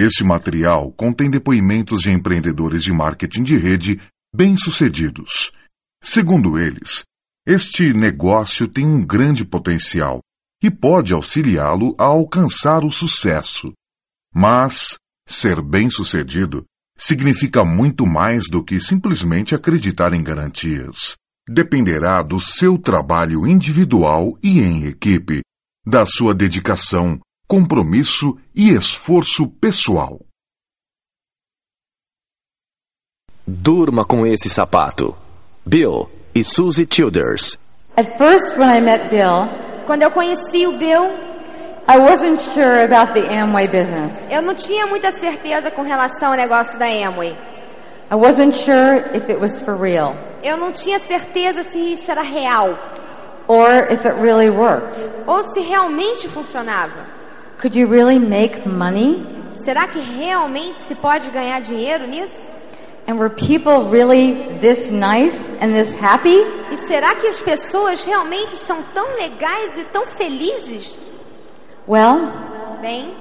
Este material contém depoimentos de empreendedores de marketing de rede bem-sucedidos. Segundo eles, este negócio tem um grande potencial e pode auxiliá-lo a alcançar o sucesso. Mas ser bem-sucedido significa muito mais do que simplesmente acreditar em garantias. Dependerá do seu trabalho individual e em equipe, da sua dedicação, compromisso e esforço pessoal. Durma com esse sapato. Bill e Susie Childers. At first, when I met Bill, Quando eu conheci o Bill, I wasn't sure about the Amway business. eu não tinha muita certeza com relação ao negócio da Amway. I wasn't sure if it was for real Eu não tinha certeza se isso era real or if it really worked. ou se realmente funcionava. Could you really make money? Será que realmente se pode ganhar dinheiro nisso? And were people really this nice and this happy? E será que as pessoas realmente são tão legais e tão felizes? Well, Bem,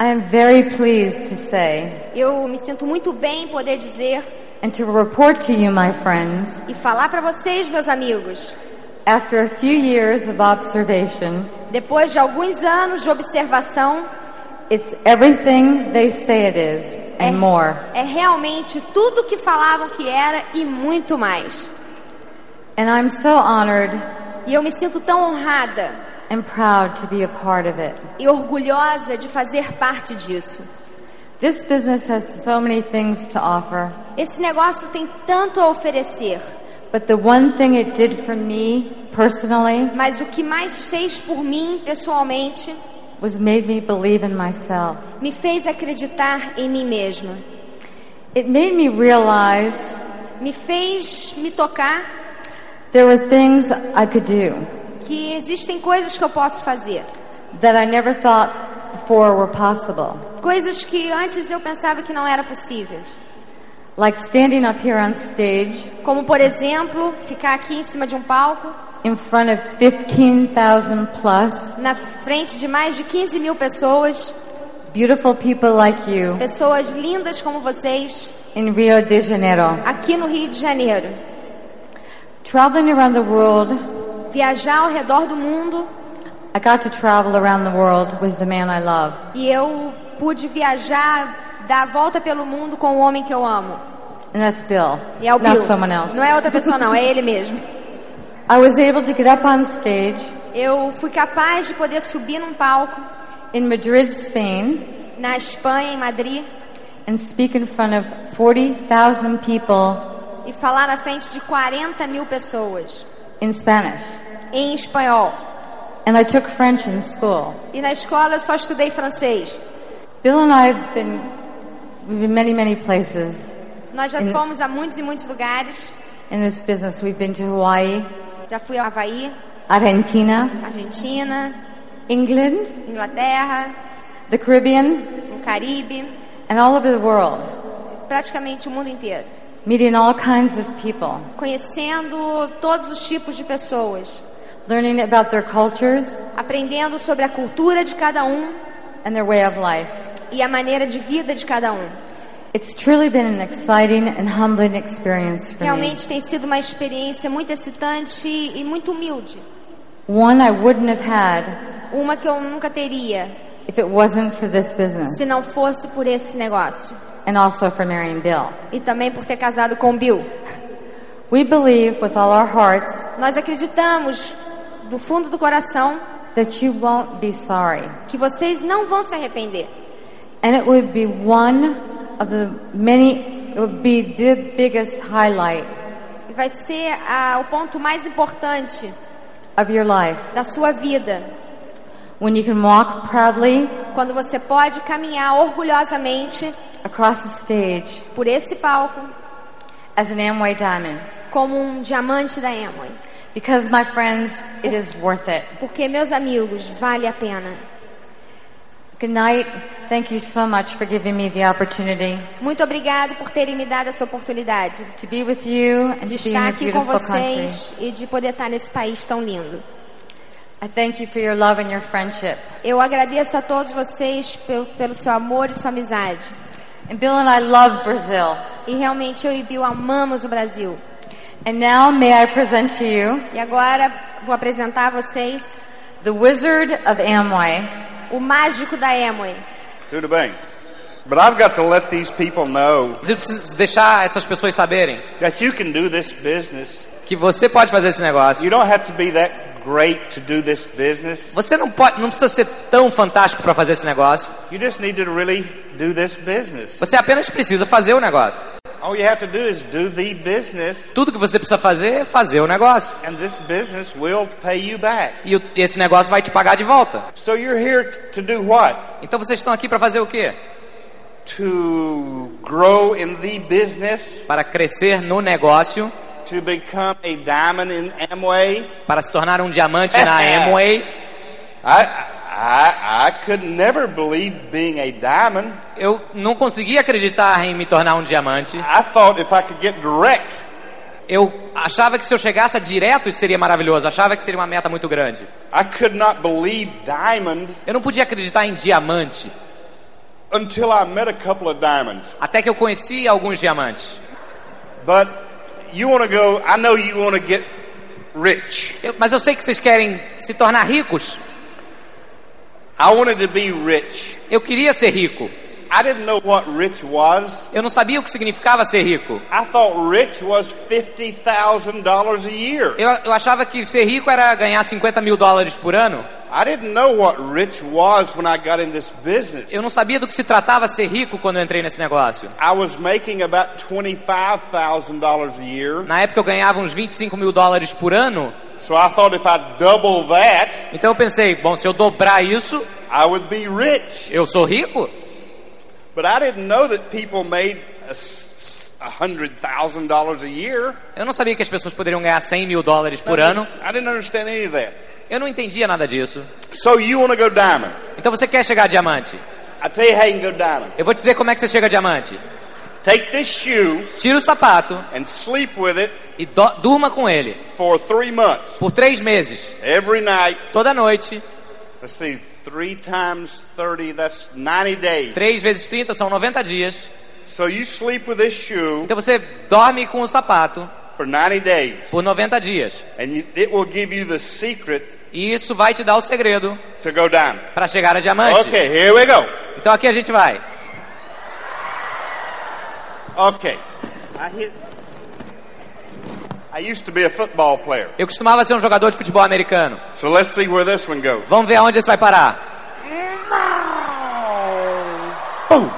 I am very pleased to say eu me sinto muito bem em poder dizer and to report to you, my friends, e falar para vocês, meus amigos, after a few years of observation, depois de alguns anos de observação, it's everything they say it is and more. é realmente tudo que falavam que era e muito mais. And I'm so honored E eu me sinto tão honrada and proud to be a part of it. e orgulhosa de fazer parte disso. This business has so many things to offer, Esse negócio tem tanto a oferecer, but the one thing it did for me personally mas o que mais fez por mim pessoalmente was made me believe in myself. me fez acreditar em mim mesma. It made me realize Me fez me tocar there were things I could do que existem coisas que eu posso fazer, that I never thought before were possible. coisas que antes eu pensava que não eram possíveis. Like standing up here on stage Como, por exemplo, ficar aqui em cima de um palco, in front of 15,000 plus na frente de mais de 15 mil pessoas, beautiful people like you pessoas lindas como vocês, in Rio de Janeiro. aqui no Rio de Janeiro. Traveling around the world, Viajar ao redor do mundo I got to travel around the world with the man I love. e eu pude viajar, dar a volta pelo mundo com o homem que eu amo. And that's Bill, E é o not Bill. someone else. Não é outra pessoa não, é ele mesmo. I was able to get up on stage Eu fui capaz de poder subir num palco in Madrid, Spain, na Espanha, em Madrid, and speak in front of 40,000 people e falar na frente de 40 mil pessoas in Spanish. em espanhol. And I took French in school. E na escola eu só estudei francês. Bill and I have been, we've been many, many places Nós já Em- fomos a muitos e muitos lugares. in this business. We've been to Hawaii, Já fui ao Havaí, Argentina, Argentina, England, Inglaterra, the Caribbean, no Caribe, and all over the world, praticamente o mundo inteiro. meeting all kinds of people, Conhecendo todos os tipos de pessoas, learning about their cultures aprendendo sobre a cultura de cada um and their way of life. E a maneira de vida de cada um. It's truly been an exciting and humbling experience for me. Realmente tem sido uma experiência muito excitante e muito humilde. One I wouldn't have had Uma que eu nunca teria if it wasn't for this business se não fosse por esse negócio. and also for marrying Bill. E também por ter casado com Bill. We believe with all our hearts Nós acreditamos do fundo do coração that you won't be sorry. que vocês não vão se arrepender. And it would be one of the many, it would be the biggest highlight E vai ser ah, o ponto mais importante of your life da sua vida. when you can walk proudly Quando você pode caminhar orgulhosamente across the stage por esse palco as an Amway diamond. como um diamante da Amway. Because, my friends, it is worth it. Porque, meus amigos, vale a pena. Good night. Thank you so much for giving me the opportunity Muito obrigado por terem me dado essa oportunidade to be with you and de to estar aqui com beautiful country. vocês e de poder estar nesse país tão lindo. I thank you for your love and your friendship. Eu agradeço a todos vocês pelo, pelo seu amor e sua amizade. And Bill and I love Brazil. E realmente eu e Bill amamos o Brasil. And now may I present to you E agora vou apresentar a vocês the Wizard of Amway, o mágico da Amway. Tudo bem. But I've got to let these people know Mas eu preciso deixar essas pessoas saberem that you can do this business. que você pode fazer esse negócio. You don't have to be that great to do this business. Você não pode, não precisa ser tão fantástico para fazer esse negócio. You just need to really do this business. Você apenas precisa fazer o negócio. All you have to do is do the business, Tudo que você precisa fazer é fazer o negócio. and this business will pay you back. E esse negócio vai te pagar de volta. So you're here to do what? Então vocês estão aqui para fazer o quê? To grow in the business, Para crescer no negócio, to become a diamond in Amway. para se tornar um diamante na Amway. I, I, I could never believe being a diamond. Eu não conseguia acreditar em me tornar um diamante. I thought if I could get direct, Eu achava que se eu chegasse direto isso seria maravilhoso. Achava que seria uma meta muito grande. I could not believe diamond Eu não podia acreditar em diamante until I met a couple of diamonds. até que eu conheci alguns diamantes. But you want to go, I know you want to get rich. Eu- mas eu sei que vocês querem se tornar ricos. I wanted to be rich. Eu queria ser rico. I didn't know what rich was. Eu não sabia o que significava ser rico. I thought rich was $50,000 a year. Eu, eu achava que ser rico era ganhar 50 mil dólares por ano. I didn't know what rich was when I got in this business. Eu não sabia do que se tratava ser rico quando eu entrei nesse negócio. I was making about $25,000 a year. Na época eu ganhava uns 25 mil dólares por ano. So I thought if I double that, Então eu pensei, bom, se eu dobrar isso, I would be rich. eu sou rico? But I didn't know that people made a s- a $100,000 a year. Eu não sabia que as pessoas poderiam ganhar 100 mil dólares por ano. I didn't understand any of that. Eu não entendia nada disso. So you want to go diamond. Então você quer chegar a diamante? I tell you how you can go diamond. Eu vou te dizer como é que você chega a diamante. Take this shoe Tira o sapato and sleep with it e do- durma com ele for three months. por três meses. Every night. Toda noite. Let's see, three times 30, that's 90 days. Três vezes 30 são 90 dias. So you sleep with this shoe Então você dorme com o sapato for 90 days. por 90 dias. And you, it will give you the secret E isso vai te dar o segredo para chegar a diamante. Okay, here we go. Então aqui a gente vai. Okay I used to be a football player. Eu costumava ser um jogador de futebol americano. So let's see where this one goes. Vamos ver aonde isso vai parar. Boom.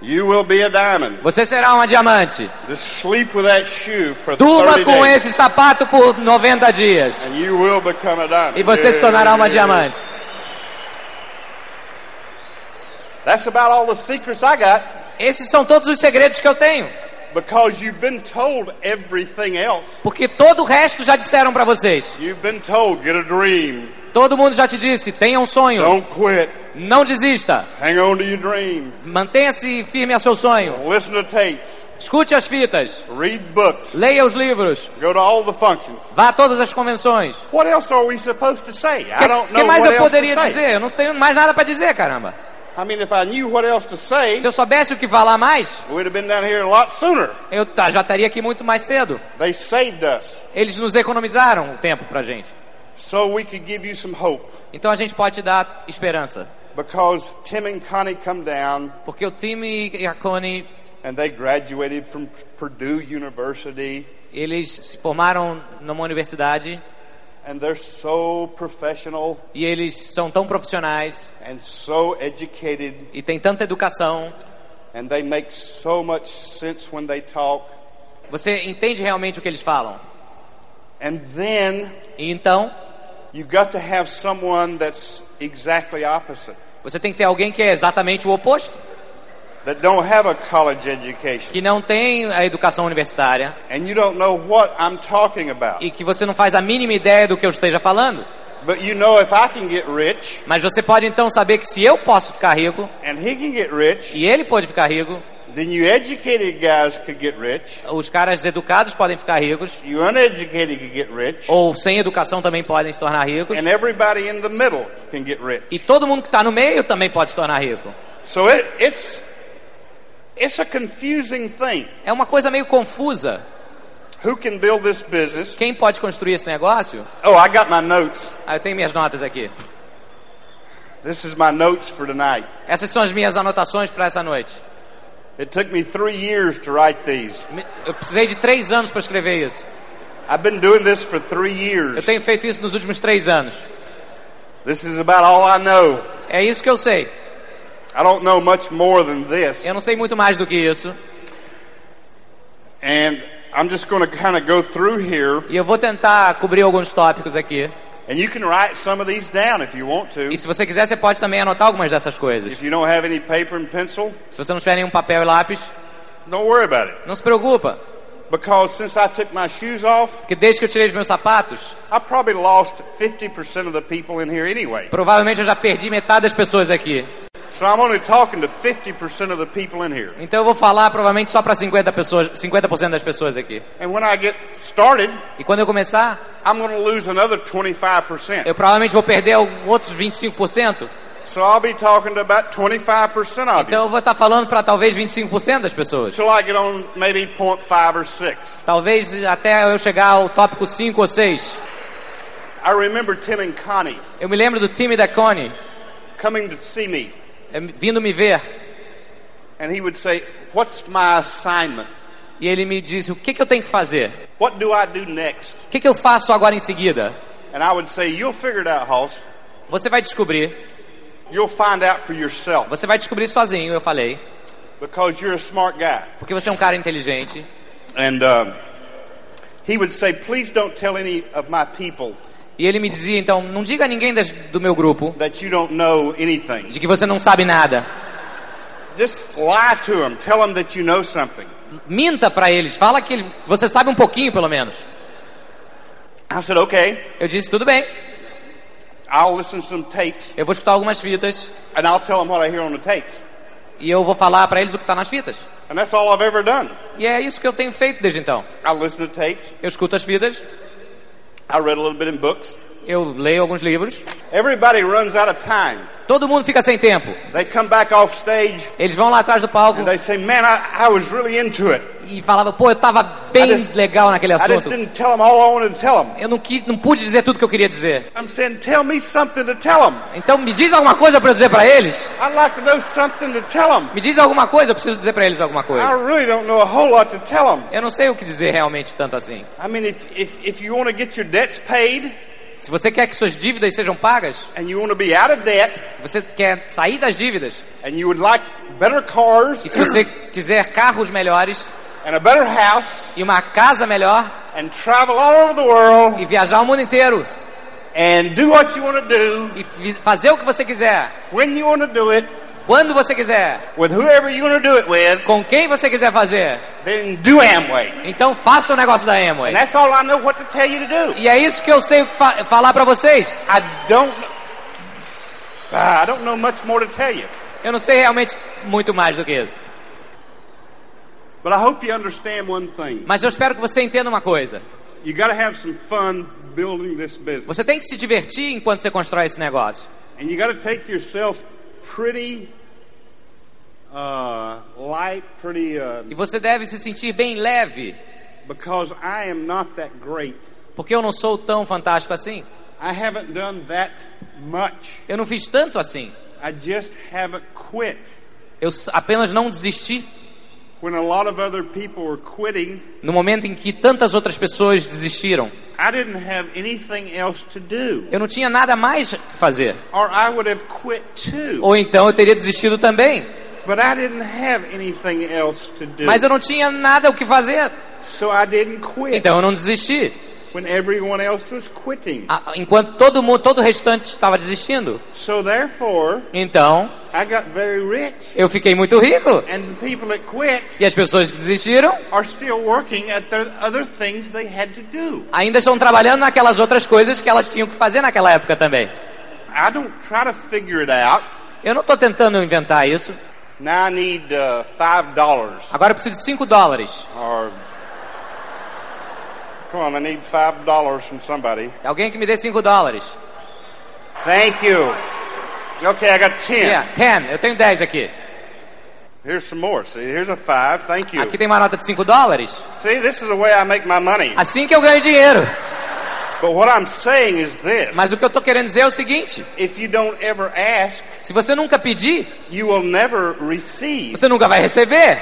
You will be a diamond. Você será uma diamante. Just sleep with that shoe for Durma 30 com days. esse sapato por 90 dias. And you will become a diamond. E você se tornará uma diamante. That's about all the secrets I got Esses são todos os segredos que eu tenho. Because you've been told everything else. Porque todo o resto já disseram para vocês. You've been told get a dream. Todo mundo já te disse, tenha um sonho. Don't quit. Não desista. Hang on to your dream. Mantenha-se firme a seu sonho. Listen to tapes. Escute as fitas. Read books. Leia os livros. Go to all the functions. Vá a todas as convenções. What else are we supposed to say? I O don't que, know que mais what eu poderia dizer? Eu não tenho mais nada para dizer, caramba. I mean, if I knew what else to say, Se eu soubesse o que falar mais, we'd have been down here a lot sooner. eu tá- já estaria aqui muito mais cedo. They saved us Eles nos economizaram o tempo pra gente. so we could give you some hope. Então a gente pode te dar esperança. Because Tim and Connie come down Porque o time e a Connie, and they graduated from Purdue University eles se formaram numa universidade and they're so professional e eles são tão profissionais and so educated e têm tanta educação. and they make so much sense when they talk. Você entende realmente o que eles falam. And then E então, you got to have someone that's exactly opposite. você tem que ter alguém que é exatamente o oposto, that don't have a college education que não tem a educação universitária and you don't know what I'm talking about. e que você não faz a mínima ideia do que eu esteja falando. But you know if I can get rich Mas você pode então saber que se eu posso ficar rico and he can get rich, e ele pode ficar rico, Then you educated guys could get rich. Os caras educados podem ficar ricos, You uneducated could get rich. ou sem educação também podem se tornar ricos. And everybody in the middle can get rich. E todo mundo que está no meio também pode se tornar rico. So it, it's it's a confusing thing. É uma coisa meio confusa. Who can build this business? Quem pode construir esse negócio? Oh, I got my notes. Ah, eu tenho minhas notas aqui. This is my notes for tonight. Essas são as minhas anotações para essa noite. It took me three years to write these. Eu precisei de três anos para escrever isso. I've been doing this for three Eu years. tenho feito isso nos últimos três anos. This is about all I know. É isso que eu sei. I don't know much more than this. Eu não sei muito mais do que isso. And I'm just going to kind of go through here. E eu vou tentar cobrir alguns tópicos aqui. And you can write some of these down if you want to. E se você quiser, você pode também anotar algumas dessas coisas. If you don't have any paper and pencil, Se você não tiver nenhum papel e lápis, don't worry about it. não se preocupa. Because since I took my shoes off, Porque desde que eu tirei os meus sapatos, I probably lost 50% of the people in here anyway. provavelmente eu já perdi metade das pessoas aqui. So I'm only talking to 50% of the people in here. Então eu vou falar provavelmente só para 50 pessoas, 50% das pessoas aqui. And when I get started, E quando eu começar, I'm going to lose another 25%. eu provavelmente vou perder outros 25%. So I'll be talking to about 25% of Então eu vou estar falando para talvez 25% das pessoas. Till I get on maybe point five or 6. Talvez até eu chegar ao tópico 5 ou 6. I remember Tim and Connie Eu me lembro do time da Connie coming to see me. Eh, vindo me ver. And he would say, What's my assignment? E ele me disse, o que, que eu tenho que fazer? What do I do next? O que, que eu faço agora em seguida? And I would say, You'll figure it out, Hoss. Você vai descobrir. You'll find out for yourself Você vai descobrir sozinho, eu falei. because you're a smart guy. Porque você é um cara inteligente. And um, he would say, Please don't tell any of my people E ele me dizia, então, não diga a ninguém das- do meu grupo that you don't know anything. de que você não sabe nada. Just lie to them. Tell them that you know something. Minta para eles, fala que você sabe um pouquinho, pelo menos. I said, Okay, Eu disse, tudo bem. I'll listen to some tapes Eu vou escutar algumas fitas and I'll tell them what I hear on the tapes. e eu vou falar para eles o que está nas fitas. And that's all I've ever done. E é isso que eu tenho feito desde então. I listen to tapes. Eu escuto as fitas, I read a little bit in books. eu leio alguns livros. Everybody runs out of time. Todo mundo fica sem tempo. They come back off stage Eles vão lá atrás do palco and they say, Man, I, I was really into it. e falavam, pô, eu tava bem just- legal naquele assunto. Eu não, quis, não pude dizer tudo que eu queria dizer. I'm saying, Tell me something to tell them. Então me diz alguma coisa para eu dizer para eles. I'd like to know something to tell them. Me diz alguma coisa, eu preciso dizer para eles alguma I coisa. really don't know a whole lot to tell them. Eu não sei o que dizer realmente tanto assim. I mean, if, if, if you want to get your debts paid Se você quer que suas dívidas sejam pagas, and you want to be out of debt você quer sair das dívidas, like better cars e se você quiser carros melhores and a better house e uma casa melhor world e viajar o mundo inteiro do do e fazer o que você quiser, when you want to do it quando você quiser, with whoever do it with, com quem você quiser fazer, then do Amway. então faça o negócio da Amway. And that's all I know what to tell you to do. E é isso que eu sei fa- falar para vocês. I don't Ah, I don't know much more to tell you. Eu não sei realmente muito mais do que isso. But I hope you understand one thing. Mas eu espero que você entenda uma coisa. You got to have some fun building this business. Você tem que se divertir enquanto você constrói esse negócio. And you got to take yourself pretty uh, light, pretty, uh, E você deve se sentir bem leve, because I am not that great. porque eu não sou tão fantástico assim. I haven't done that much. Eu não fiz tanto assim. I just haven't quit. Eu apenas não desisti When a lot of other people were quitting, no momento em que tantas outras pessoas desistiram. I didn't have anything else to do. Eu não tinha nada mais que fazer. Or I would have quit too. Ou então eu teria desistido também. But I didn't have anything else to do. Mas eu não tinha nada o que fazer. So I didn't quit. Então eu não desisti. When everyone else was quitting. Ah, Enquanto todo mundo, todo o restante estava desistindo. So therefore, Então I got very rich. eu fiquei muito rico. And the people that quit E as pessoas que desistiram are still working at their other things they had to do. ainda estão trabalhando naquelas outras coisas que elas tinham que fazer naquela época também. I don't try to figure it out. Eu não estou tentando inventar isso. Now I need uh, five dollars. Agora eu preciso de 5 dólares. Or come on, I need five dollars from somebody. Alguém que me dê 5 dólares. Thank you. Okay, I got ten. Yeah, 10. Eu tenho 10 aqui. Here's some more. See, here's a five. Thank you. Aqui tem uma nota de 5 dólares. See, this is the way I make my money. Assim que eu ganho dinheiro. This: Mas o que eu tô querendo dizer é o seguinte: if you don't ever ask, se você nunca pedir, you will never receive. você nunca vai receber.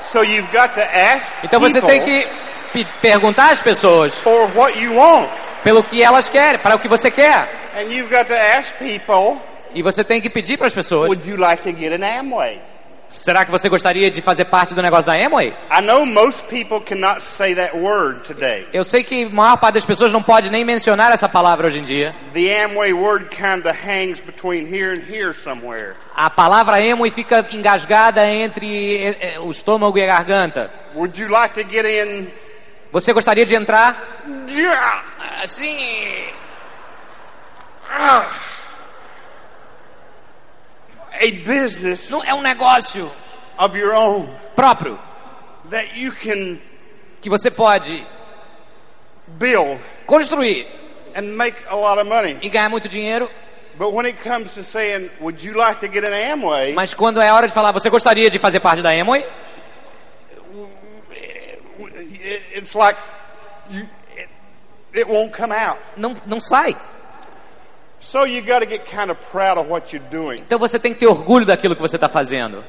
So you've got to ask Então você tem que pe- perguntar às pessoas for what you want, pelo que elas querem, para o que você quer. and you've got to ask people, E você tem que pedir para as pessoas: would you like to get an Amway? Será que você gostaria de fazer parte do negócio da Amway? I know most people cannot say that word today. Eu sei que a maior parte das pessoas não pode nem mencionar essa palavra hoje em dia. The Amway word kind of hangs between here and here somewhere. A palavra Amway fica engasgada entre eh, eh, o estômago e a garganta. Would you like to get in? Você gostaria de entrar? Yeah. Assim. A business Não é um negócio of your own próprio that you can que você pode build construir and make a lot of money. e ganhar muito dinheiro, But when it comes to saying, would you like to get an Amway? mas quando é hora de falar, você gostaria de fazer parte da Amway? it- it's like you, it, it won't come out. Não, não sai. Então você tem que ter orgulho daquilo que você está fazendo.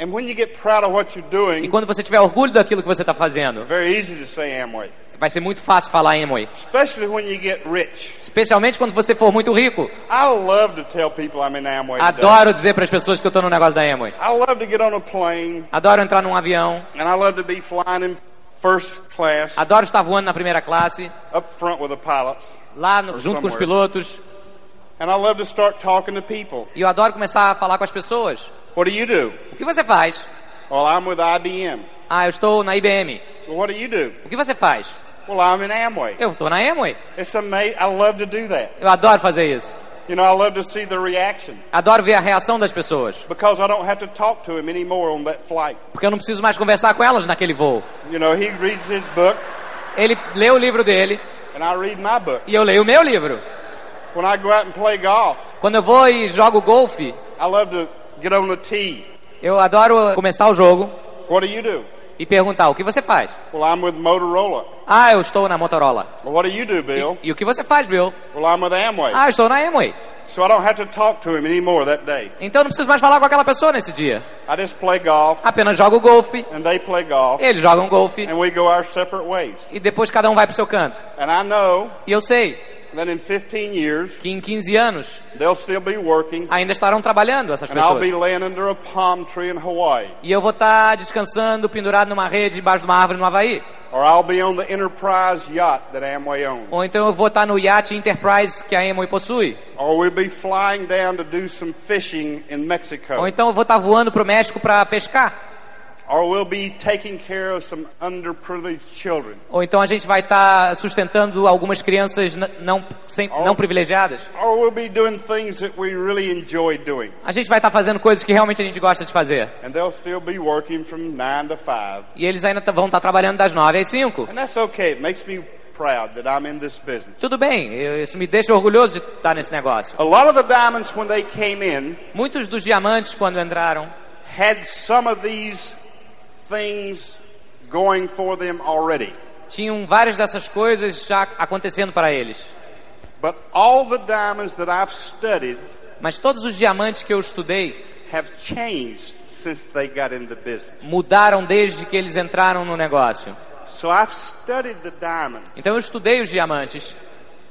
And when you get proud of what you're E quando você tiver orgulho daquilo que você está fazendo, very easy to say Amway, vai ser muito fácil falar Amway. especially when you get rich. Especialmente quando você for muito rico. I love to tell people I'm in Amway. today. Adoro dizer para as pessoas que eu estou no negócio da Amway. I love to get on a plane, Adoro entrar num avião. and I love to be flying in first class, Adoro estar voando na primeira classe, up front with the pilots. lá no- junto com os pilotos. And I love to start talking to people. E eu adoro começar a falar com as pessoas. What do you do? O que você faz? Well, I'm with IBM. Ah, eu estou na IBM. Well, what do you do? O que você faz? Well, I'm in Amway. Eu estou na Amway. It's amazing. I love to do that. Eu adoro fazer isso. You know, I love to see the reaction Adoro ver a reação das pessoas. because I don't have to talk to him anymore on that flight. Porque eu não preciso mais conversar com elas naquele voo. You know, he reads his book Ele lê o livro dele and I read my book. e eu leio o meu livro. When I go out and play golf, Quando eu vou e jogo golfe, I love to get on the tee. eu adoro começar o jogo What do you do? e perguntar: o que você faz? Well, I'm with Motorola. Ah, eu estou na Motorola. Well, what do you do, Bill? E o que você faz, Bill? Well, I'm with Amway. Ah, eu estou na Amway. So I don't have to talk to him anymore that day. Então não preciso mais falar com aquela pessoa nesse dia. I just play golf Apenas jogo golfe, and they play golf eles jogam golfe and we go our separate ways. e depois cada um vai pro seu canto. And I know E eu sei that in 15 years que em 15 anos they'll still be working ainda estarão trabalhando essas and I'll be pessoas. laying under a palm tree in Hawaii. E eu vou estar descansando, pendurado numa rede debaixo de uma árvore no Havaí. Or I'll be on the Enterprise yacht that Amway owns. Ou então eu vou estar no iate Enterprise que a Amway possui. Or we'll be flying down to do some fishing in Mexico. Ou então eu vou estar voando pro México para pescar. Ou então a gente vai estar sustentando algumas crianças não, sem, não privilegiadas. Or we'll be doing things that we really enjoy doing. A gente vai estar fazendo coisas que realmente a gente gosta de fazer. And they'll still be working from 9 to 5. E eles ainda vão estar trabalhando das 9 às 5. And that's okay. It makes me proud that I'm in this business. Tudo bem, isso me deixa orgulhoso de estar nesse negócio. A lot of the diamonds, when they came in, Muitos dos diamantes, quando entraram, had some of these things going for them already. tinham várias dessas coisas já acontecendo para eles. But all the diamonds that I've studied Mas todos os diamantes que eu estudei have changed since they got in the business. mudaram desde que eles entraram no negócio. So I've studied the diamonds Então eu estudei os diamantes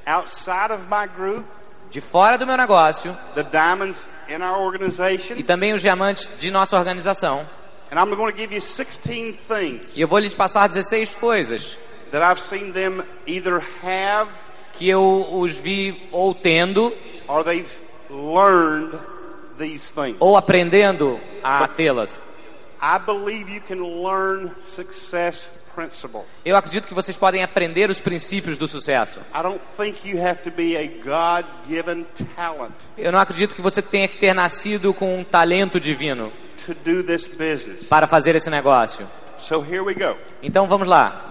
outside of my group, de fora do meu negócio the diamonds in our organization, e também os diamantes de nossa organização. And I'm going to give you 16 things E eu vou lhes passar 16 coisas that I've seen them either have que eu os vi ou tendo or they've learned these things. ou aprendendo a tê-las. I believe you can learn success principles. Eu acredito que vocês podem aprender os princípios do sucesso. I don't think you have to be a God given talent Eu não acredito que você tenha que ter nascido com um talento divino to do this business. para fazer esse negócio. So here we go. Então vamos lá.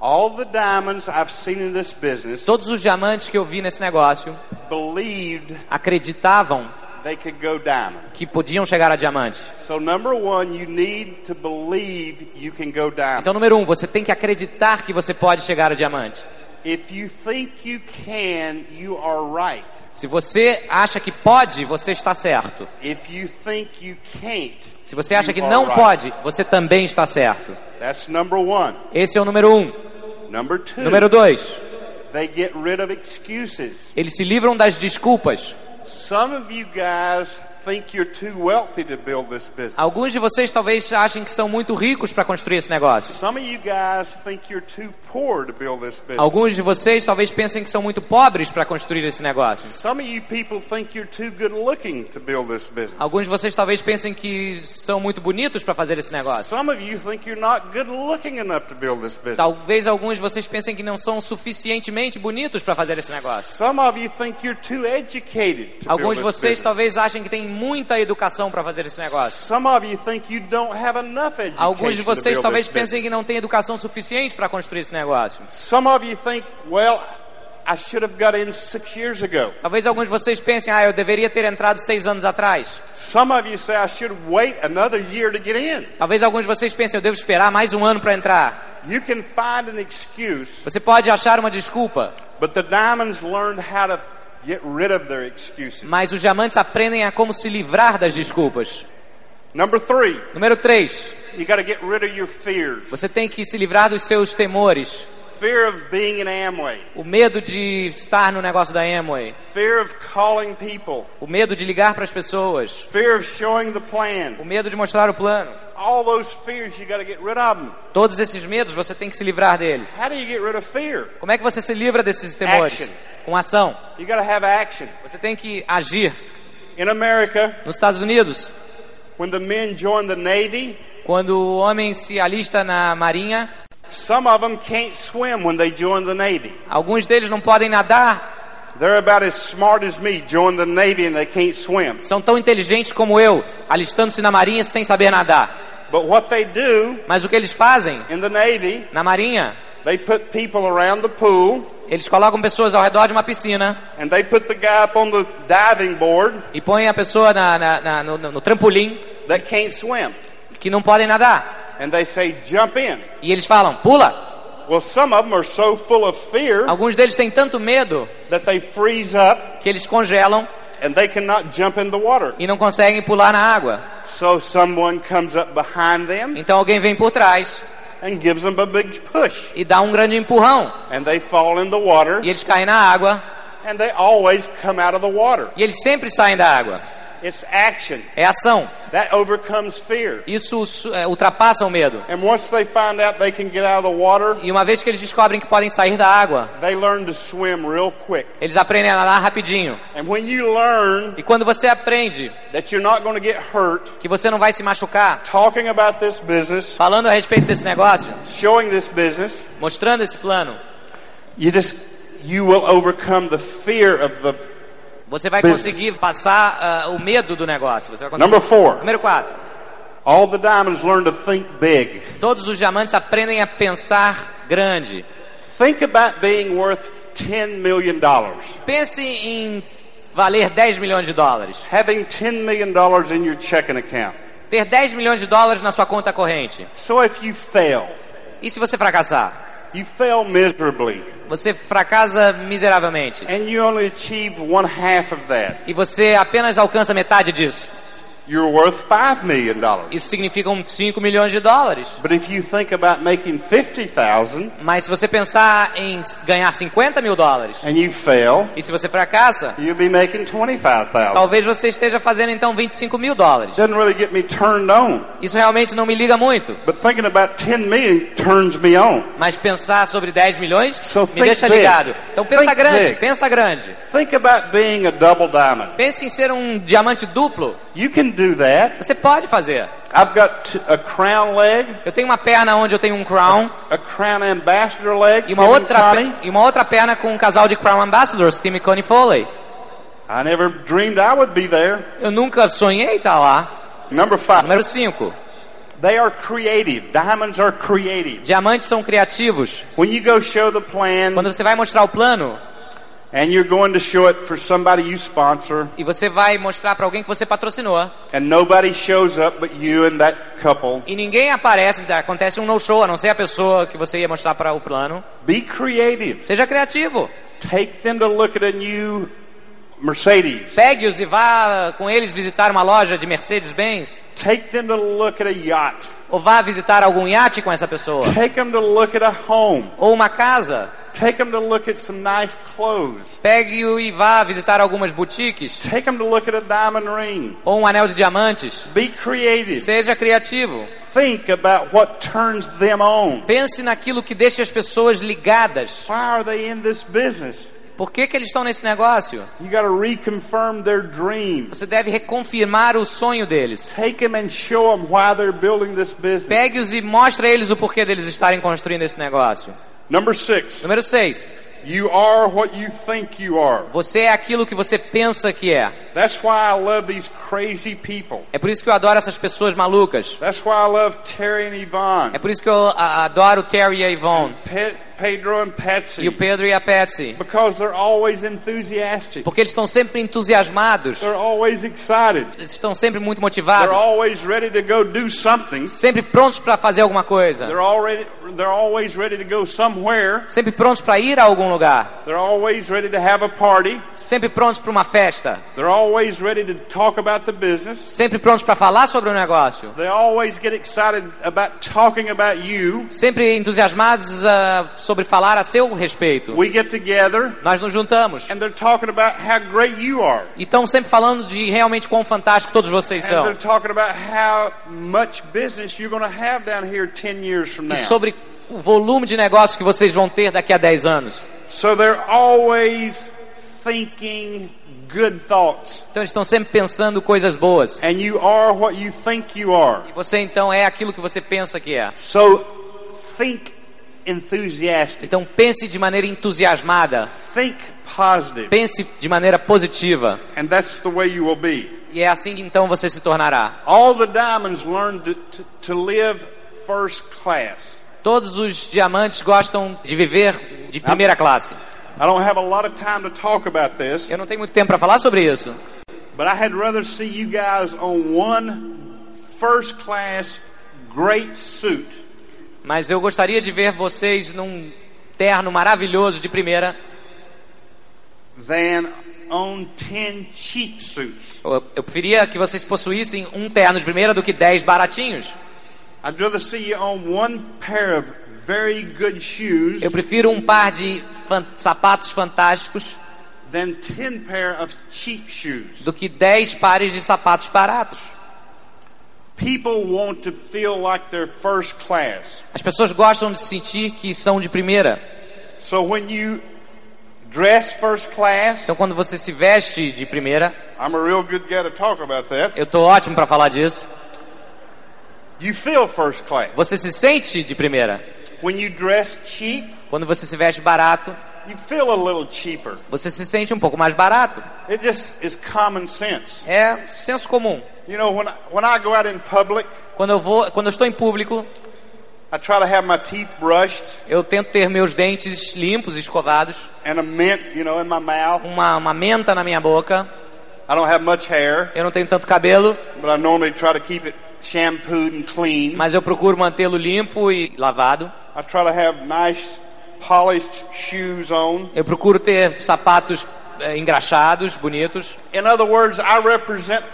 All the diamonds I've seen in this business Todos os diamantes que eu vi nesse negócio believed acreditavam they could go diamond. que podiam chegar a diamante. So number one, you need to believe you can go diamond. Então, número um, você tem que acreditar que você pode chegar a diamante. If you think you can, you are right. Se você acha que pode, você está certo. If you think you can't, Se você acha que não right. pode, você também está certo. That's number one. Esse é o número um. Number two, Número dois, they get rid of excuses. eles se livram das desculpas. Some of you guys think you're too wealthy to build this business. Alguns de vocês talvez achem que são muito ricos para construir esse negócio. Alguns de vocês talvez pensem que são muito pobres para construir esse negócio. Alguns de vocês talvez pensem que são muito bonitos para fazer esse negócio. Talvez alguns de vocês pensem que não são suficientemente bonitos para fazer esse negócio. Alguns de vocês talvez achem que têm muita educação para fazer esse negócio. Alguns de vocês talvez pensem que não têm educação suficiente para construir esse negócio. Some of you think, well, I should have got in six years ago. Talvez alguns de vocês pensem, ah, eu deveria ter entrado seis anos atrás. Some of you say, I should wait another year to get in. Talvez alguns de vocês pensem, eu devo esperar mais um ano para entrar. You can find an excuse, Você pode achar uma desculpa, but the diamonds learned how to get rid of their excuses. mas os diamantes aprendem a como se livrar das desculpas. Number three, Número 3. you got to get rid of your fears. Você tem que se livrar dos seus temores. Fear of being in Amway, O medo de estar no negócio da Amway. fear of calling people, O medo de ligar para as pessoas. fear of showing the plan. O medo de mostrar o plano. All those fears, you got to get rid of them. Todos esses medos você tem que se livrar deles. How do you get rid of fear? Como é que você se livra desses temores? Action. Com ação. You got to have action. Você tem que agir. In America, Nos Estados Unidos, when the men join the Navy, quando o homem se alista na marinha, some of them can't swim when they join the Navy. alguns deles não podem nadar, They're about as smart as me, join the Navy and they can't swim. são tão inteligentes como eu, alistando-se na marinha sem saber nadar. But what they do Mas o que eles fazem in the Navy, na marinha, they put people around the pool eles colocam pessoas ao redor de uma piscina and they put the guy up on the diving board e põem a pessoa na- na- na- no, no trampolim that can't swim. que não podem nadar. And they say, jump in. E eles falam, pula. Well, some of them are so full of fear Alguns deles têm tanto medo that they freeze up que eles congelam and they cannot jump in the water. e não conseguem pular na água. So someone comes up behind them Então alguém vem por trás and gives them a big push. e dá um grande empurrão. And they fall in the water E eles caem na água and they always come out of the water. e eles sempre saem da água. It's action. É ação. That overcomes fear. Isso é, ultrapassa o medo. And once they find out they can get out of the water, E uma vez que eles descobrem que podem sair da água, they learn to swim real quick. eles aprendem a nadar rapidinho. And when you learn E quando você aprende that you're not going to get hurt, que você não vai se machucar, talking about this business, falando a respeito desse negócio, showing this business, mostrando esse plano, you just you will overcome the fear of the você vai conseguir passar ah, o medo do negócio. Você vai conseguir. number 4. Número 4. All the diamonds learn to think big. Todos os diamantes aprendem a pensar grande. Think about being worth 10 million dollars. Pense em valer 10 milhões de dólares. Having 10 million dollars in your checking account. Ter 10 milhões de dólares na sua conta corrente. So if you fail, E se você fracassar? You fail miserably Você fracassa miseravelmente. and you only achieve one half of that. E você apenas alcança metade disso. You're worth 5 million dollars. Isso significa uns 5 milhões de dólares. But if you think about making 50,000 Mas se você pensar em ganhar 50 mil dólares, and you fail, e se você fracassa, you'll be making 25,000. talvez você esteja fazendo então 25 mil dólares. Doesn't really get me turned on. Isso realmente não me liga muito. But thinking about 10 million turns me on. Mas pensar sobre 10 milhões So me think deixa big. ligado. Então pensa Think grande, big. pensa grande. Think about being a double diamond. Pense em ser um diamante duplo. You can do that. Você pode fazer. I've got a crown leg, Eu tenho uma perna onde eu tenho um crown a crown ambassador leg, e uma outra, e uma outra perna com um casal de crown ambassadors, Tim e Connie Foley. I never dreamed I would be there. Eu nunca sonhei estar lá. Number five. Número 5. They are creative. Diamonds are creative. Diamantes são criativos. When you go show the plan Quando você vai mostrar o plano and you're going to show it for somebody you sponsor e você vai mostrar para alguém que você patrocinou and nobody shows up but you and that couple, e ninguém aparece, acontece um no-show, a não ser a pessoa que você ia mostrar para o plano. be creative. Seja criativo. Take them to look at a new Mercedes. Pegue-os e vá com eles visitar uma loja de Mercedes-Benz. Take them to look at a yacht. Ou vá visitar algum iate com essa pessoa. Take them to look at a home. Ou uma casa. Take them to look at some nice clothes. Pegue-o e vá visitar algumas boutiques. Take them to look at a diamond ring. Ou um anel de diamantes. Be creative. Seja criativo. Think about what turns them on. Pense naquilo que deixa as pessoas ligadas. Why are they in this business? Por que, que eles estão nesse negócio? You got to reconfirm their dreams. Você deve reconfirmar o sonho deles. Take them and show them why they're building this business. Pegue-os e mostre a eles o porquê deles estarem construindo esse negócio. Number six, Número 6. you are what you think you are. Você é aquilo que você pensa que é. That's why I love these crazy people. É por isso que eu adoro essas pessoas malucas. That's why I love Terry and Yvonne, É por isso que eu adoro Terry e Yvonne. Pe- Pedro and E Patsy, o Pedro e a Patsy. because they're always enthusiastic. Porque eles estão sempre entusiasmados. They're always excited. Estão sempre muito They're motivados. always ready to go do something. Sempre prontos para fazer alguma coisa. They're already they're always ready to go somewhere. Sempre prontos para ir a algum lugar. They're always ready to have a party. Sempre prontos para uma festa. They're always ready to talk about the business. Sempre prontos para falar sobre o negócio. They always get excited about talking about you. Sempre entusiasmados ah, sobre falar a seu respeito. We get together Nós nos juntamos. and they're talking about how great you are. E estão sempre falando de realmente quão fantástico todos vocês são. they're talking about how much business you're going to have down here 10 years from now. E sobre o volume de negócio que vocês vão ter daqui a 10 anos. So they're always thinking good thoughts. Então eles estão sempre pensando coisas boas. And you are what you think you are. E você então é aquilo que você pensa que é. So think. Então pense de maneira entusiasmada. Think positive. Pense de maneira positiva. And that's the way you will be. E é assim que então você se tornará. All the diamonds learn to, to, to live first class. Todos os diamantes gostam de viver de primeira classe. Eu não tenho muito tempo para falar sobre isso, but I had rather see you guys on one first class great suit mas eu gostaria de ver vocês num terno maravilhoso de primeira. than on 10 cheap suits. Eu, preferia que vocês possuíssem um terno de primeira do que 10 baratinhos. I'd rather see you on one pair of very good shoes Eu prefiro um par de fan- sapatos fantásticos than 10 pair of cheap shoes. do que 10 pares de sapatos baratos. People want to feel like they're first class. As pessoas gostam de sentir que são de primeira. So when you dress first class, Então quando você se veste de primeira, I'm a real good guy to talk about that. eu tô ótimo para falar disso. You feel first class. Você se sente de primeira. When you dress cheap, Quando você se veste barato, you feel a little cheaper. você se sente um pouco mais barato. It just is common sense. É senso comum. You know, when I, when I go out in public, Quando eu vou, quando eu estou em público, I try to have my teeth brushed eu tento ter meus dentes limpos, escovados, and a mint, you know, in my mouth. uma, uma menta na minha boca. I don't have much hair, Eu não tenho tanto cabelo, but I normally try to keep it shampooed and clean. mas eu procuro mantê-lo limpo e lavado. I try to have nice polished shoes on. Eu procuro ter sapatos eh, engraxados, bonitos. In other words, I represent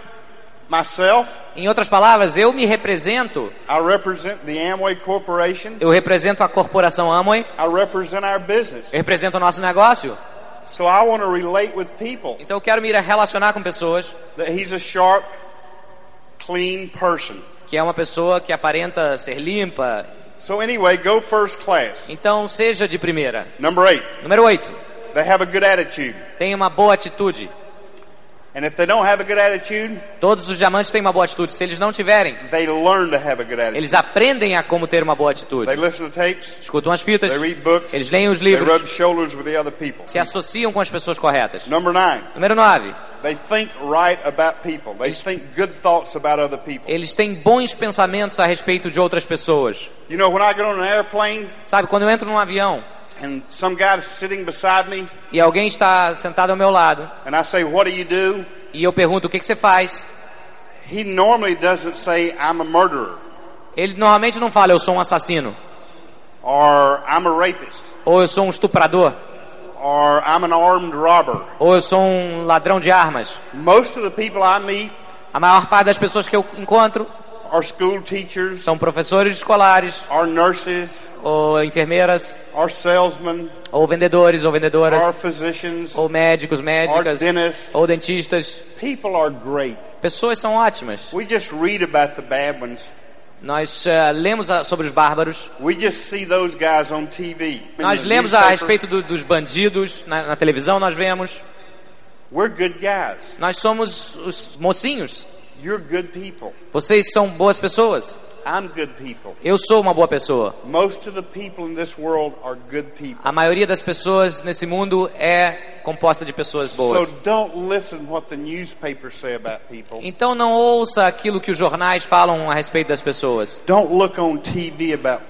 myself. Em outras palavras, eu me represento. I represent the Amway Corporation. Eu represento a corporação Amway. I represent our business. Eu represento o nosso negócio. So I want to relate with people Então eu quero me relacionar com pessoas that he's a sharp, clean person. que é uma pessoa que aparenta ser limpa. So anyway, go first class. Então seja de primeira. Number eight, Número 8. they have a good attitude. Tenha uma boa atitude. And if they don't have a good attitude, Todos os diamantes têm uma boa atitude. Se eles não tiverem, they learn to have a good attitude. eles aprendem a como ter uma boa atitude. They listen to tapes, Escutam as fitas, they read books, eles leem os they rub livros, shoulders with the other people. se associam com as pessoas corretas. Number nine, Número 9. they think right about people. They think good thoughts about other people. Eles têm bons pensamentos a respeito de outras pessoas. You know, when I get on an airplane Sabe, quando eu entro num avião and some guy's sitting beside me, e alguém está sentado ao meu lado and I say, What do you do? e eu pergunto o que, que você faz, He normally doesn't say, I'm a murderer ele normalmente não fala eu sou um assassino, or I'm a rapist ou eu sou um estuprador, or I'm an armed robber. ou eu sou um ladrão de armas. Most of the people I meet A maior parte das pessoas que eu encontro school teachers, são professores escolares, are nurses, ou enfermeiras, salesmen, ou vendedores ou vendedoras, physicians, ou médicos, médicas, dentists. ou dentistas. People are great. Pessoas são ótimas. We just read about the bad ones. Nós eh, lemos sobre os bárbaros, We just see those guys on TV. nós lemos a respeito do- dos bandidos na, na televisão, nós vemos. We're good guys. Nós somos os mocinhos. You're good people. Vocês são boas pessoas. I'm good people. Eu sou uma boa pessoa. Most of the people in this world are good people. A maioria das pessoas nesse mundo é composta de pessoas So boas. don't listen what the newspapers say about people. Então não ouça aquilo que os jornais falam a respeito das pessoas. Don't look on TV about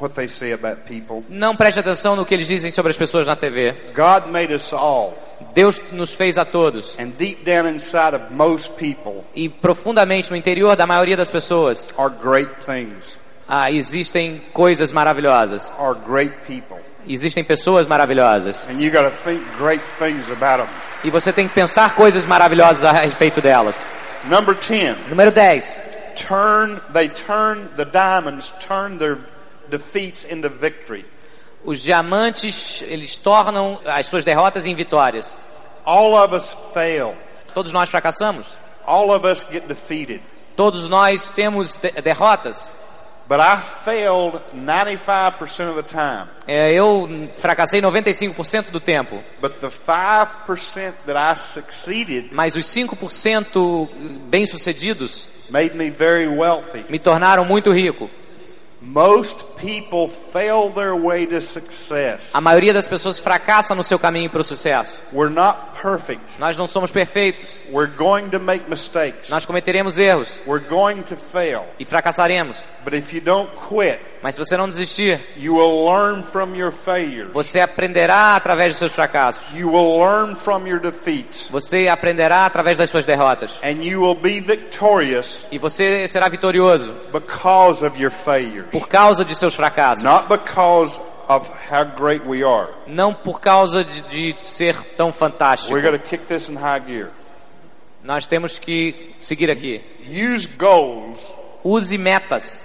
what they say about people. Não preste atenção no que eles dizem sobre as pessoas na TV. God made us all. Deus nos fez a todos. And deep down inside of most people E profundamente no interior da maioria das pessoas are great things, ah, existem coisas maravilhosas. are great people. Existem pessoas maravilhosas. And you got to think great things about them. E você tem que pensar coisas maravilhosas a respeito delas. Number 10. Número 10. Turn, they turn, the diamonds turn their defeats into victory. Os diamantes, eles tornam as suas derrotas em vitórias. All of us fail. Todos nós fracassamos. All of us get defeated. Todos nós temos de- derrotas. But I failed 95% of the time. É, eu fracassei 95% do tempo. But the 5% that I succeeded Mas os 5% bem-sucedidos made me very wealthy. me tornaram muito rico. A maioria das pessoas fracassa no seu caminho para o sucesso. We're not perfect. Nós não somos perfeitos. We're going to make mistakes. Nós cometeremos erros We're going to fail. e fracassaremos. But if you don't quit, Mas se você não desistir, you will learn from your failures. você aprenderá através dos seus fracassos. You will learn from your defeats. Você aprenderá através das suas derrotas. And you will be victorious E você será vitorioso because of your failures. por causa de seus fracassos. Not because of how great we are. Não por causa de, de ser tão fantástico. We're going to kick this in high gear. Nós temos que seguir aqui. Use goals Use metas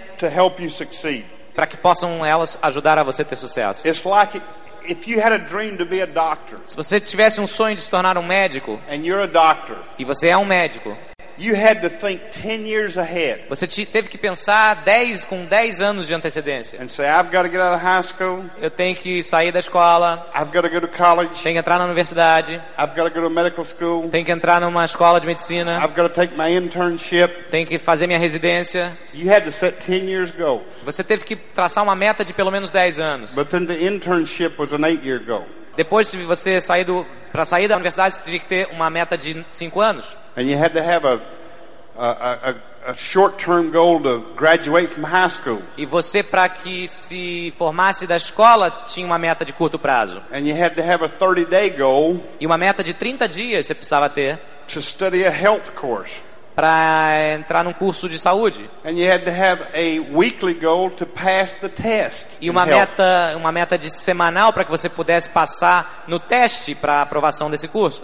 para que possam elas ajudar a você ter sucesso. It's like if you had a dream to be a doctor Se você tivesse um sonho de se tornar um médico and you're a doctor, e você é um médico, you had to think 10 years ahead você te- teve que pensar 10 com 10 anos de antecedência. and say, I've got to get out of high school, Eu tenho que sair da escola, I've got to go to college, tenho que entrar na universidade, I've got to go to medical school, tenho que entrar numa escola de medicina, I've got to take my internship. tenho que fazer minha residência. You had to set 10 years goal. Você teve que traçar uma meta de pelo menos 10 anos. But then the internship was an eight year goal. Depois de você sair do para sair da universidade, você teria que ter uma meta de 5 anos. And you had to have a, a, a, a short term goal to graduate from high school. E você para que se formasse da escola tinha uma meta de curto prazo. And you had to have a 30 day goal E uma meta de 30 dias você precisava ter to study a health course. Para entrar num curso de saúde. E uma meta, uma meta de semanal para que você pudesse passar no teste para aprovação desse curso.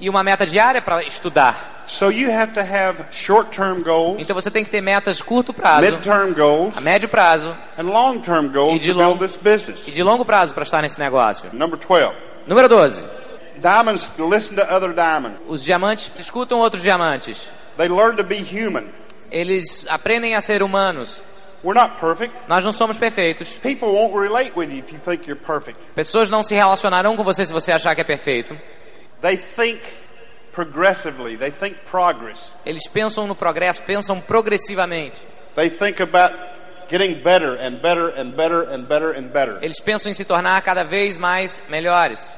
E uma meta diária para estudar. So you have to have short term goals, Então você tem que ter metas curto prazo, goals, a médio prazo goals E de to build long- this business. e de longo prazo para estar nesse negócio. Number 12. Número 12. Diamonds listen to other diamonds. Os diamantes escutam outros diamantes. They learn to be human. Eles aprendem a ser humanos. We're not perfect. Nós não somos perfeitos. People won't relate with you if you think you're perfect. Pessoas não se relacionarão com você se você achar que é perfeito. They think progressively. They think progress. Eles pensam no progresso, pensam progressivamente. They think about getting better and better and better and better and better. Eles pensam em se tornar cada vez mais melhores.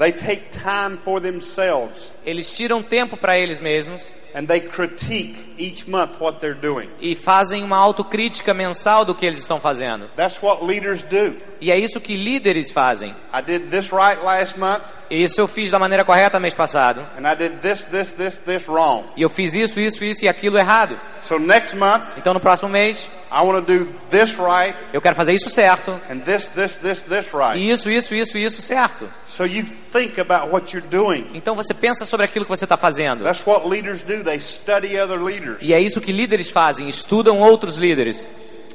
They take time for themselves Eles tiram tempo para eles mesmos and they critique each month what they're doing. e fazem uma autocrítica mensal do que eles estão fazendo. That's what leaders do. E é isso que líderes fazem. I did this right last month isso eu fiz da maneira correta mês passado. and I did this, this, this, this wrong. E eu fiz isso, isso, isso e aquilo errado. So next month Então no próximo mês I want to do this right eu quero fazer isso certo. and this, this, this, this right. Isso, isso, isso isso certo. So you think about what you're doing. Então você pensa sobre aquilo que você está fazendo. That's what leaders do. They study other leaders. E é isso que líderes fazem, estudam outros líderes.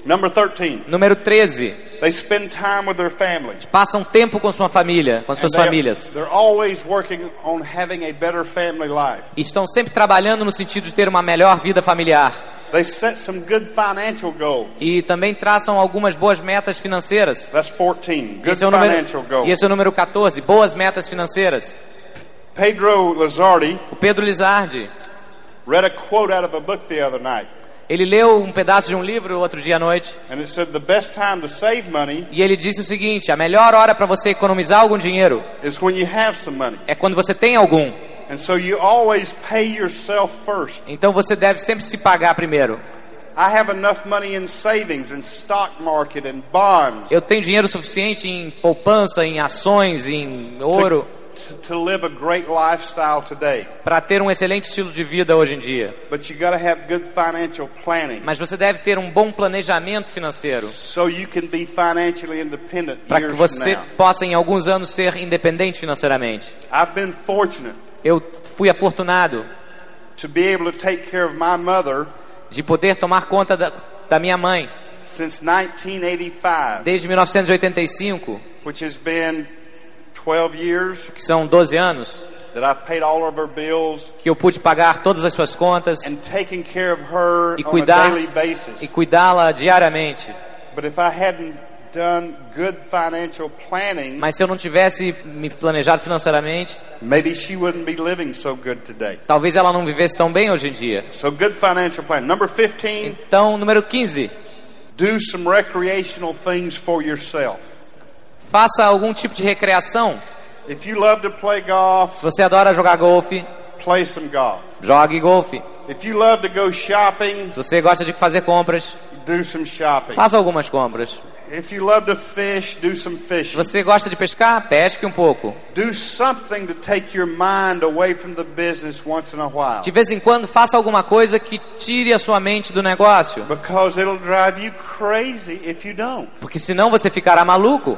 Number 13. Número 13, They spend time with their families. passam tempo com sua família, com suas famílias. They're always working on having a better family life. Estão sempre trabalhando no sentido de ter uma melhor vida familiar. They set some good financial goals. E também traçam algumas boas metas financeiras. That's 14. Good Esse é o número, financial goals. e esse é o número 14, boas metas financeiras. Pedro Lazardi O Pedro Lizardi, read a quote out of a book the other night. ele leu um pedaço de um livro outro dia à noite. And it said the best time to save money E ele disse o seguinte: a melhor hora para você economizar algum dinheiro é quando você tem algum. And so you always pay yourself first. Então você deve sempre se pagar primeiro. I have enough money in savings and stock market and bonds Eu tenho dinheiro suficiente em poupança, em ações, em ouro, to, to live a great lifestyle today. para ter um excelente estilo de vida hoje em dia. But you got to have good financial planning Mas você deve ter um bom planejamento financeiro so you can be financially independent para que você possa em alguns anos ser independente financeiramente. I've been fortunate Eu fui afortunado to be able to take care of my mother de poder tomar conta da, da minha mãe since 1985, desde 1985, which has been 12 years que são 12 anos, that I've paid all of her bills que eu pude pagar todas as suas contas and taken care of her e on a cuidar daily basis. e cuidá-la diariamente. But if I hadn't planning, Mas se eu não tivesse me planejado financeiramente, maybe she wouldn't be living so good today. talvez ela não vivesse tão bem hoje em dia. So good financial planning. Number 15, Então, número 15, do some recreational things for yourself. faça algum tipo de recreação. If you love to play golf, Se você adora jogar golfe, play some golf. jogue golfe. If you love to go shopping, Se você gosta de fazer compras, do some shopping. faça algumas compras. If you love to fish, do some Se fishing. você gosta de pescar, pesque um pouco. Do something to take your mind away from the business once in a while. De vez em quando, faça alguma coisa que tire a sua mente do negócio. Because it'll drive you crazy if you don't. Porque senão você ficará maluco.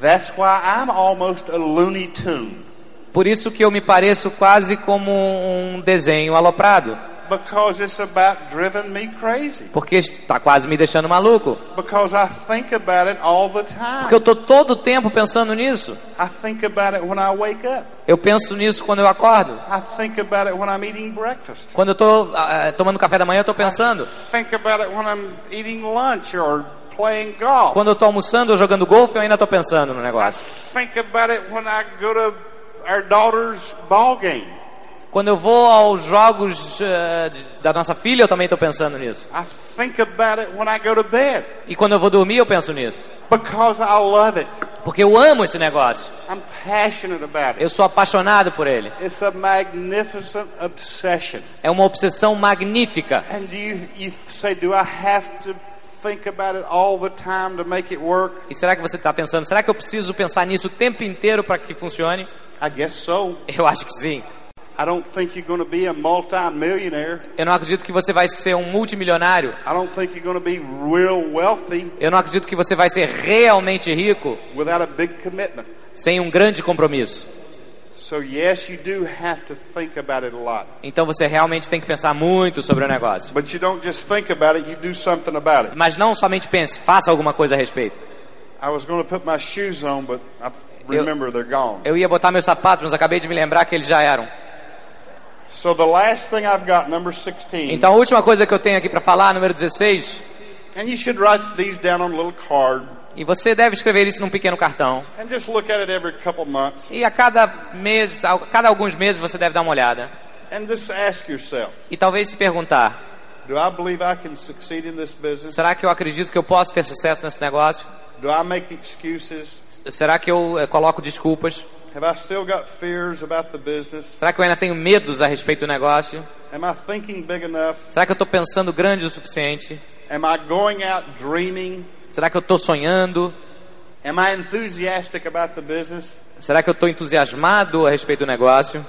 That's why I'm almost a Looney Tune. Por isso que eu me pareço quase como um desenho aloprado. Because it's about driving me crazy. Porque está quase me deixando maluco. Because I think about it all the Porque eu estou todo o tempo pensando nisso. I think about it when I wake up. Eu penso nisso quando eu acordo. I think about it when I'm eating breakfast. Quando eu estou tomando café da manhã, eu estou pensando. Think about it when I'm eating lunch or playing golf. Quando eu estou almoçando ou jogando golfe, eu ainda estou pensando no negócio. Think about it when I go to our daughter's ball game. Quando eu vou aos jogos de- da nossa filha, eu também estou pensando nisso. I think about it when I go to bed. E quando eu vou dormir, eu penso nisso. Porque eu amo esse negócio. I'm passionate about it. Eu sou apaixonado por ele. It's a magnificent obsession. É uma obsessão magnífica. And you, you say, do I have to think about it all the time to make it work? E será que você está pensando, será que eu preciso pensar nisso o tempo inteiro para que funcione? I guess so. Eu acho que sim. I don't think you're going to be a multi-millionaire. Eu não acredito que você vai ser um multimilionário. I don't think you're going to be real wealthy Eu não acredito que você vai ser realmente rico without a big commitment. sem um grande compromisso. So yes, you do have to think about it a lot. Então você realmente tem que pensar muito sobre o negócio. But you don't just think about it, you do something about it. Mas não somente pense, faça alguma coisa a respeito. I was going to put my shoes on, but I remember they're gone. Eu ia botar meus sapatos, mas acabei de me lembrar que eles já eram. So the last thing I've got, number 16. Então a última coisa que eu tenho aqui para falar, número 16, And you should write these down on a little card. E você deve escrever isso num pequeno cartão. and just look at it every couple months E a cada mês, a cada alguns meses você deve dar uma olhada. and just ask yourself, E talvez se perguntar: do I believe I can succeed in this business? será que eu acredito que eu posso ter sucesso nesse negócio? Do I make excuses? Será que eu eh, coloco desculpas? Have I still got fears about the business? Será que eu ainda tenho medos a respeito do negócio? Am I thinking big enough? Será que eu estou pensando grande o suficiente? Am I going out dreaming? Será que eu estou sonhando? Am I enthusiastic about the business? Será que eu estou entusiasmado a respeito do negócio?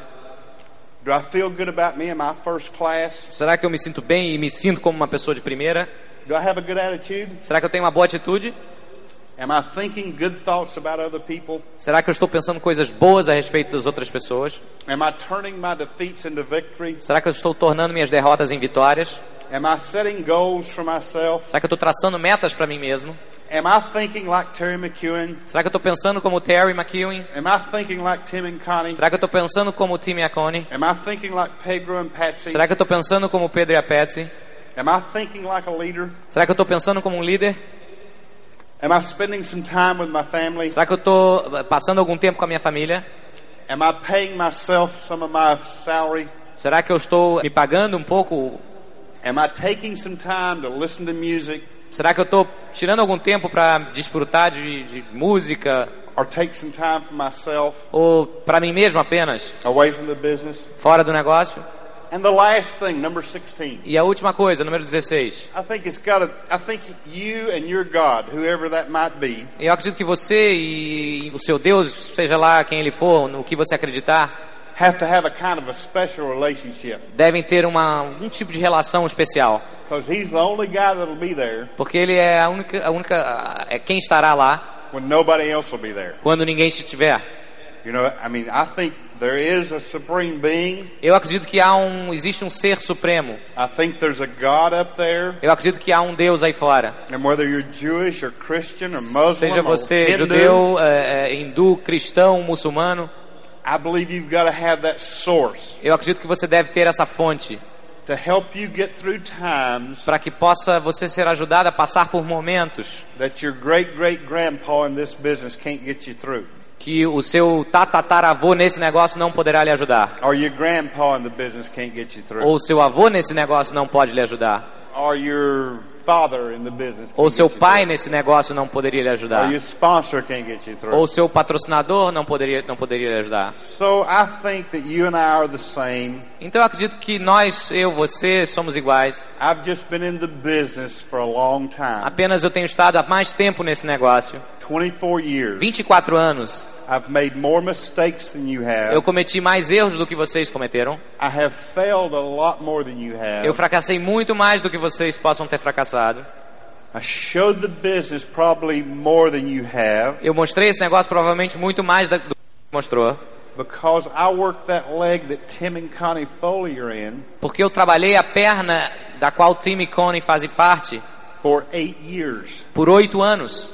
Do I feel good about me? Am I first class? Será que eu me sinto bem e me sinto como uma pessoa de primeira? Do I have a good attitude? Será que eu tenho uma boa atitude? Será que eu estou pensando coisas boas a respeito das outras pessoas? Am I turning my defeats into victory? Será que eu estou tornando minhas derrotas em vitórias? Am I setting goals for myself? Será que eu estou traçando metas para mim mesmo? Am I thinking like Terry McEwen? Será que eu estou pensando como Terry McEwen? Am I thinking like Tim and Connie? Será que eu estou pensando como Tim Iacone? Am I thinking like Pedro and Patsy? Será que eu estou pensando como Pedro e a Patsy? Am I thinking like a leader? Será que eu estou pensando como um líder? Am I spending some time with my family? Será que eu estou passando algum tempo com a minha família? Am I paying myself some of my salary? Será que eu estou me pagando um pouco? Am I taking some time to listen to music Será que eu estou tirando algum tempo para desfrutar de, de música or take some time for myself ou para mim mesmo apenas, away from the business? fora do negócio? And the last thing, number 16. E a última coisa, número 16. I think it's got to, I think you and your God, whoever that might be, Eu acredito que você e o seu Deus, seja lá quem ele for, no que você acreditar, have to have a kind of a special relationship. devem ter uma, um tipo de relação especial. Because He's the only guy that'll be there Porque ele é a única, a única é quem estará lá when nobody else will be there. quando ninguém estiver. You know, I mean, I think there is a supreme being. Eu acredito que há um, existe um ser supremo. I think there's a God up there. Eu acredito que há um Deus aí fora. And whether you're Jewish or Christian or Muslim Seja or você Hindu, judeu, é, hindu, cristão, muçulmano, I believe you've got to have that source eu acredito que você deve ter essa fonte to help you get through times para que possa você ser ajudado a passar por momentos that your great great grandpa in this business can't get you through, que o seu tatataravô nesse negócio não poderá lhe ajudar, or your grandpa in the business can't get you through, ou seu avô nesse negócio não pode lhe ajudar, or your father in the business, ou can't seu get you pai through, nesse negócio não poderia lhe ajudar, ou seu patrocinador não poderia não poderia lhe ajudar. Então eu acredito que nós, eu, você, somos iguais. I've just been in the business for a long time, Apenas eu tenho estado há mais tempo nesse negócio, 24 years. 24 anos. I've made more mistakes than you have. Eu cometi mais erros do que vocês cometeram. I have failed a lot more than you have. Eu fracassei muito mais do que vocês possam ter fracassado. I showed the business probably more than you have Eu mostrei esse negócio provavelmente muito mais do que mostrou, because I worked that leg that Tim and Connie Foley are in porque eu trabalhei a perna da qual Tim e Connie fazem parte for eight years por oito anos,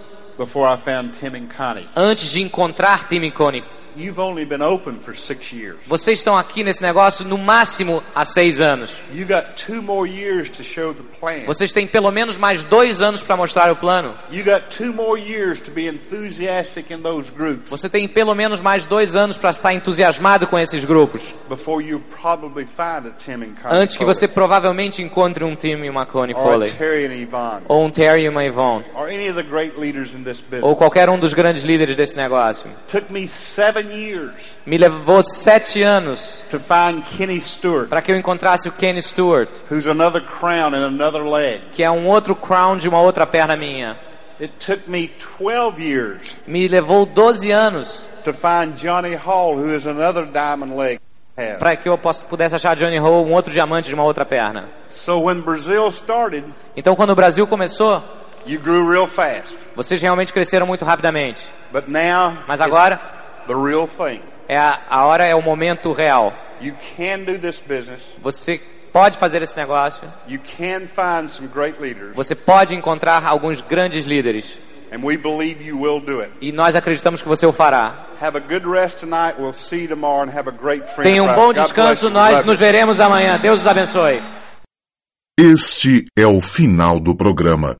antes de encontrar Tim e Connie. You've only been open for six years. Vocês estão aqui nesse negócio no máximo há seis anos. You got two more years to show the plan. Vocês têm pelo menos mais dois anos para mostrar o plano. You got two more years to be enthusiastic in those groups Você tem pelo menos mais dois anos para estar entusiasmado com esses grupos. before you probably find a Tim and Connie Antes que você provavelmente encontre um Tim e uma Connie Foley. Ou um Terry e uma Yvonne. or any of the great leaders in this business. Ou qualquer um dos grandes líderes desse negócio. took me seven Me levou sete anos to find Kenny Stewart, para que eu encontrasse o Kenny Stewart, who's another crown and another leg. que é um outro crown de uma outra perna minha. It took me 12 years Me levou 12 anos to find Johnny Hall, who is another diamond leg. has. para que eu possa- pudesse achar Johnny Ho, um outro diamante de uma outra perna. So when Brazil started, Então, quando o Brasil começou, you grew real fast. vocês realmente cresceram muito rapidamente. But now, Mas agora the real thing. é a, a hora é o momento real. You can do this business. Você pode fazer esse negócio. You can find some great leaders. Você pode encontrar alguns grandes líderes. And we believe you will do it. E nós acreditamos que você o fará. Have a good rest tonight. We'll see you tomorrow and have a great friend. Tenha um bom descanso. Nós nos veremos amanhã. Deus os abençoe. Este é o final do programa.